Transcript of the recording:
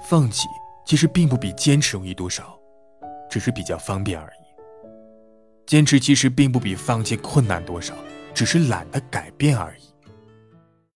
放弃其实并不比坚持容易多少只是比较方便而已。坚持其实并不比放弃困难多少只是懒得改变而已。